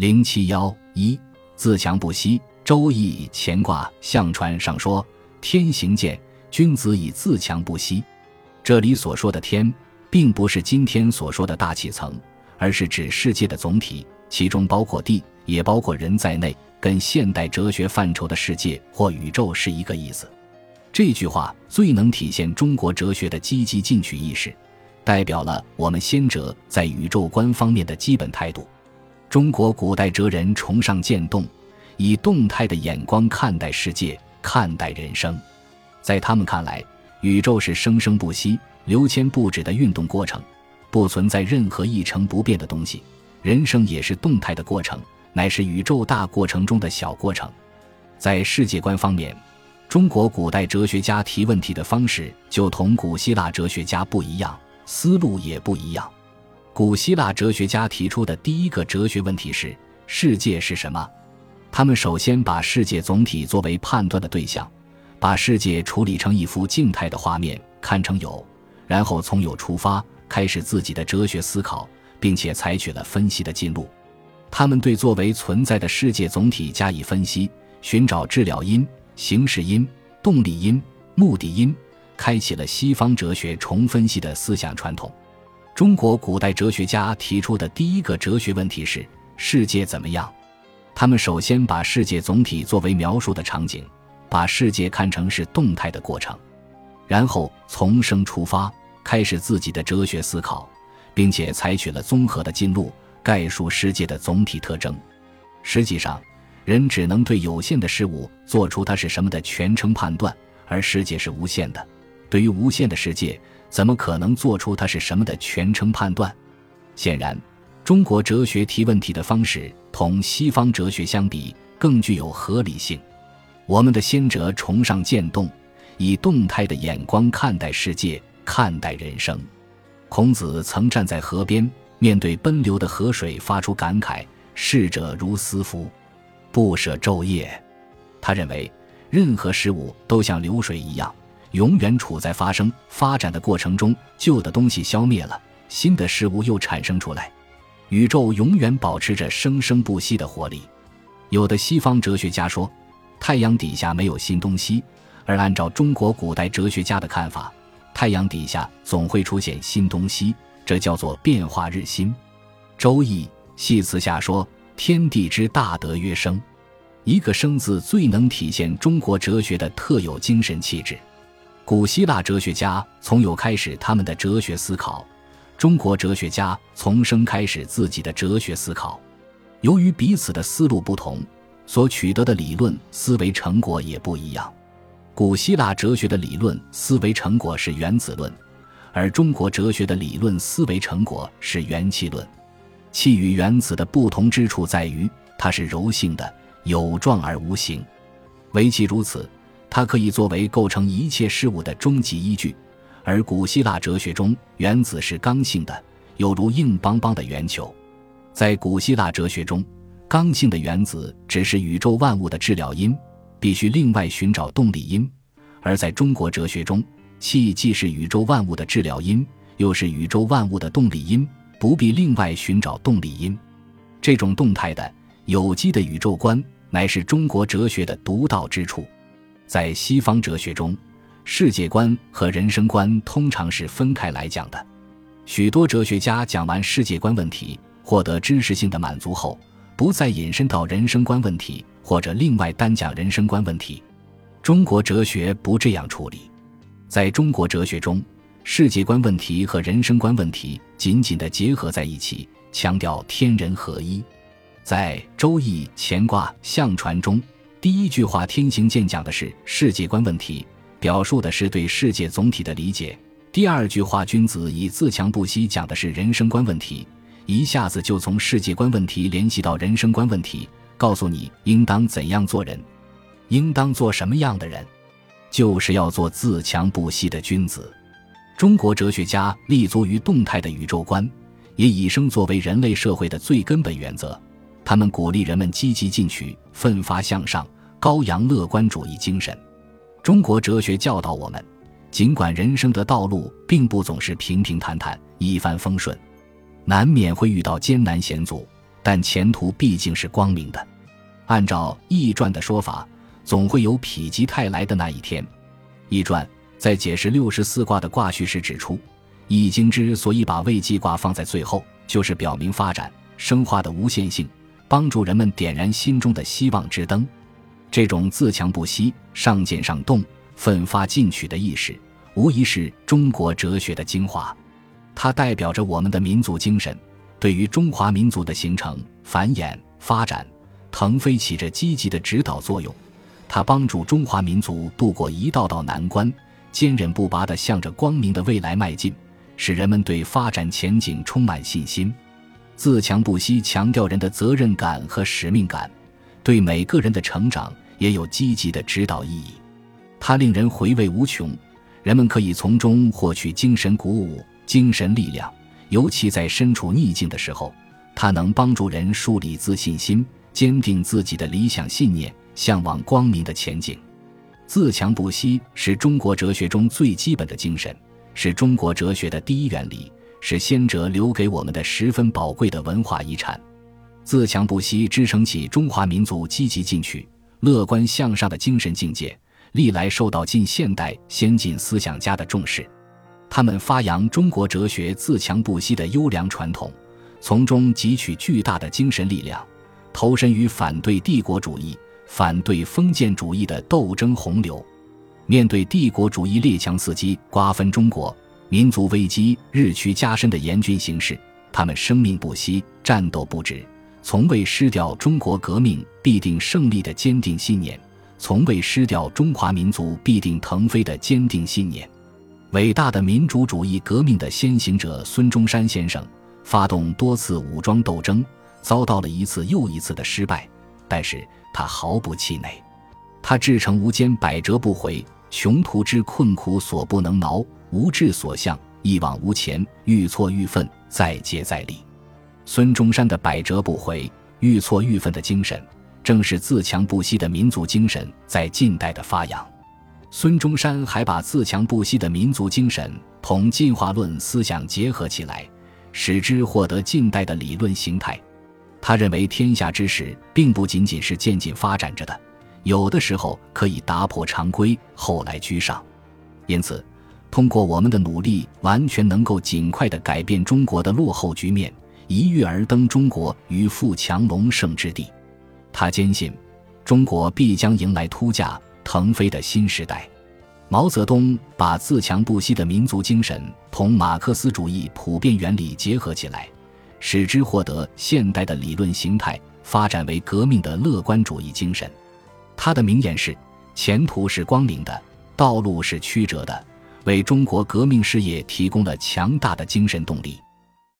零七幺一自强不息，《周易》乾卦象传上说：“天行健，君子以自强不息。”这里所说的“天”，并不是今天所说的大气层，而是指世界的总体，其中包括地，也包括人在内，跟现代哲学范畴的世界或宇宙是一个意思。这句话最能体现中国哲学的积极进取意识，代表了我们先哲在宇宙观方面的基本态度。中国古代哲人崇尚渐动，以动态的眼光看待世界，看待人生。在他们看来，宇宙是生生不息、流迁不止的运动过程，不存在任何一成不变的东西。人生也是动态的过程，乃是宇宙大过程中的小过程。在世界观方面，中国古代哲学家提问题的方式就同古希腊哲学家不一样，思路也不一样。古希腊哲学家提出的第一个哲学问题是：世界是什么？他们首先把世界总体作为判断的对象，把世界处理成一幅静态的画面，看成有，然后从有出发，开始自己的哲学思考，并且采取了分析的进路。他们对作为存在的世界总体加以分析，寻找治疗因、形式因、动力因、目的因，开启了西方哲学重分析的思想传统。中国古代哲学家提出的第一个哲学问题是：世界怎么样？他们首先把世界总体作为描述的场景，把世界看成是动态的过程，然后从生出发，开始自己的哲学思考，并且采取了综合的进路，概述世界的总体特征。实际上，人只能对有限的事物做出它是什么的全称判断，而世界是无限的。对于无限的世界，怎么可能做出它是什么的全称判断？显然，中国哲学提问题的方式同西方哲学相比更具有合理性。我们的先哲崇尚渐动，以动态的眼光看待世界，看待人生。孔子曾站在河边，面对奔流的河水，发出感慨：“逝者如斯夫，不舍昼夜。”他认为，任何事物都像流水一样。永远处在发生、发展的过程中，旧的东西消灭了，新的事物又产生出来，宇宙永远保持着生生不息的活力。有的西方哲学家说，太阳底下没有新东西，而按照中国古代哲学家的看法，太阳底下总会出现新东西，这叫做变化日新。《周易》系辞下说：“天地之大德曰生。”一个“生”字最能体现中国哲学的特有精神气质。古希腊哲学家从有开始他们的哲学思考，中国哲学家从生开始自己的哲学思考。由于彼此的思路不同，所取得的理论思维成果也不一样。古希腊哲学的理论思维成果是原子论，而中国哲学的理论思维成果是元气论。气与原子的不同之处在于，它是柔性的、有状而无形。唯其如此。它可以作为构成一切事物的终极依据，而古希腊哲学中，原子是刚性的，有如硬邦邦的圆球。在古希腊哲学中，刚性的原子只是宇宙万物的治疗因，必须另外寻找动力因；而在中国哲学中，气既是宇宙万物的治疗因，又是宇宙万物的动力因，不必另外寻找动力因。这种动态的、有机的宇宙观，乃是中国哲学的独到之处。在西方哲学中，世界观和人生观通常是分开来讲的。许多哲学家讲完世界观问题，获得知识性的满足后，不再引申到人生观问题，或者另外单讲人生观问题。中国哲学不这样处理。在中国哲学中，世界观问题和人生观问题紧紧地结合在一起，强调天人合一。在《周易》乾卦象传中。第一句话“天行健”讲的是世界观问题，表述的是对世界总体的理解。第二句话“君子以自强不息”讲的是人生观问题，一下子就从世界观问题联系到人生观问题，告诉你应当怎样做人，应当做什么样的人，就是要做自强不息的君子。中国哲学家立足于动态的宇宙观，也以生作为人类社会的最根本原则。他们鼓励人们积极进取、奋发向上，高扬乐观主义精神。中国哲学教导我们，尽管人生的道路并不总是平平坦坦、一帆风顺，难免会遇到艰难险阻，但前途毕竟是光明的。按照《易传》的说法，总会有否极泰来的那一天。《易传》在解释六十四卦的卦序时指出，《易经》之所以把未济卦放在最后，就是表明发展生化的无限性，帮助人们点燃心中的希望之灯。这种自强不息、上进上动、奋发进取的意识，无疑是中国哲学的精华。它代表着我们的民族精神，对于中华民族的形成、繁衍、发展、腾飞起着积极的指导作用。它帮助中华民族度过一道道难关，坚韧不拔地向着光明的未来迈进，使人们对发展前景充满信心。自强不息强调人的责任感和使命感，对每个人的成长也有积极的指导意义。它令人回味无穷，人们可以从中获取精神鼓舞。精神力量，尤其在身处逆境的时候，它能帮助人树立自信心，坚定自己的理想信念，向往光明的前景。自强不息是中国哲学中最基本的精神，是中国哲学的第一原理，是先哲留给我们的十分宝贵的文化遗产。自强不息支撑起中华民族积极进取、乐观向上的精神境界，历来受到近现代先进思想家的重视。他们发扬中国哲学自强不息的优良传统，从中汲取巨大的精神力量，投身于反对帝国主义、反对封建主义的斗争洪流。面对帝国主义列强伺机瓜分中国、民族危机日趋加深的严峻形势，他们生命不息、战斗不止，从未失掉中国革命必定胜利的坚定信念，从未失掉中华民族必定腾飞的坚定信念。伟大的民主主义革命的先行者孙中山先生，发动多次武装斗争，遭到了一次又一次的失败，但是他毫不气馁。他志诚无坚，百折不回。穷途之困苦所不能挠，无志所向，一往无前。愈挫愈奋，再接再厉。孙中山的百折不回、愈挫愈奋的精神，正是自强不息的民族精神在近代的发扬。孙中山还把自强不息的民族精神同进化论思想结合起来，使之获得近代的理论形态。他认为天下之事并不仅仅是渐进发展着的，有的时候可以打破常规，后来居上。因此，通过我们的努力，完全能够尽快地改变中国的落后局面，一跃而登中国于富强隆盛之地。他坚信，中国必将迎来突架。腾飞的新时代，毛泽东把自强不息的民族精神同马克思主义普遍原理结合起来，使之获得现代的理论形态，发展为革命的乐观主义精神。他的名言是：“前途是光明的，道路是曲折的”，为中国革命事业提供了强大的精神动力。